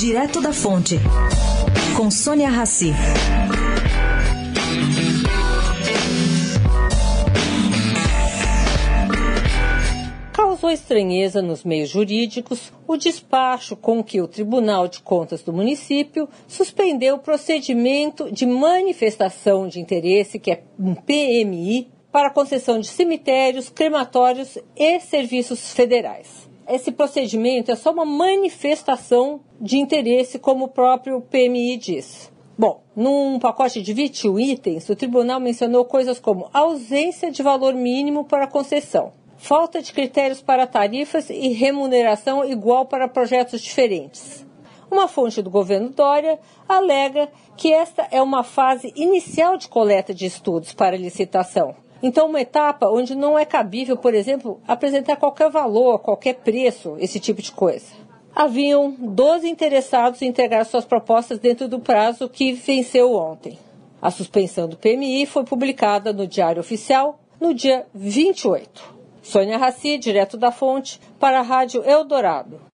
Direto da Fonte, com Sônia Rassi. Causou estranheza nos meios jurídicos o despacho com que o Tribunal de Contas do município suspendeu o procedimento de manifestação de interesse, que é um PMI, para concessão de cemitérios, crematórios e serviços federais. Esse procedimento é só uma manifestação de interesse, como o próprio PMI diz. Bom, num pacote de 21 itens, o tribunal mencionou coisas como ausência de valor mínimo para concessão, falta de critérios para tarifas e remuneração igual para projetos diferentes. Uma fonte do governo Dória alega que esta é uma fase inicial de coleta de estudos para licitação então, uma etapa onde não é cabível, por exemplo, apresentar qualquer valor, qualquer preço, esse tipo de coisa. Haviam 12 interessados em entregar suas propostas dentro do prazo que venceu ontem. A suspensão do PMI foi publicada no Diário Oficial no dia 28. Sônia Raci, direto da fonte, para a Rádio Eldorado.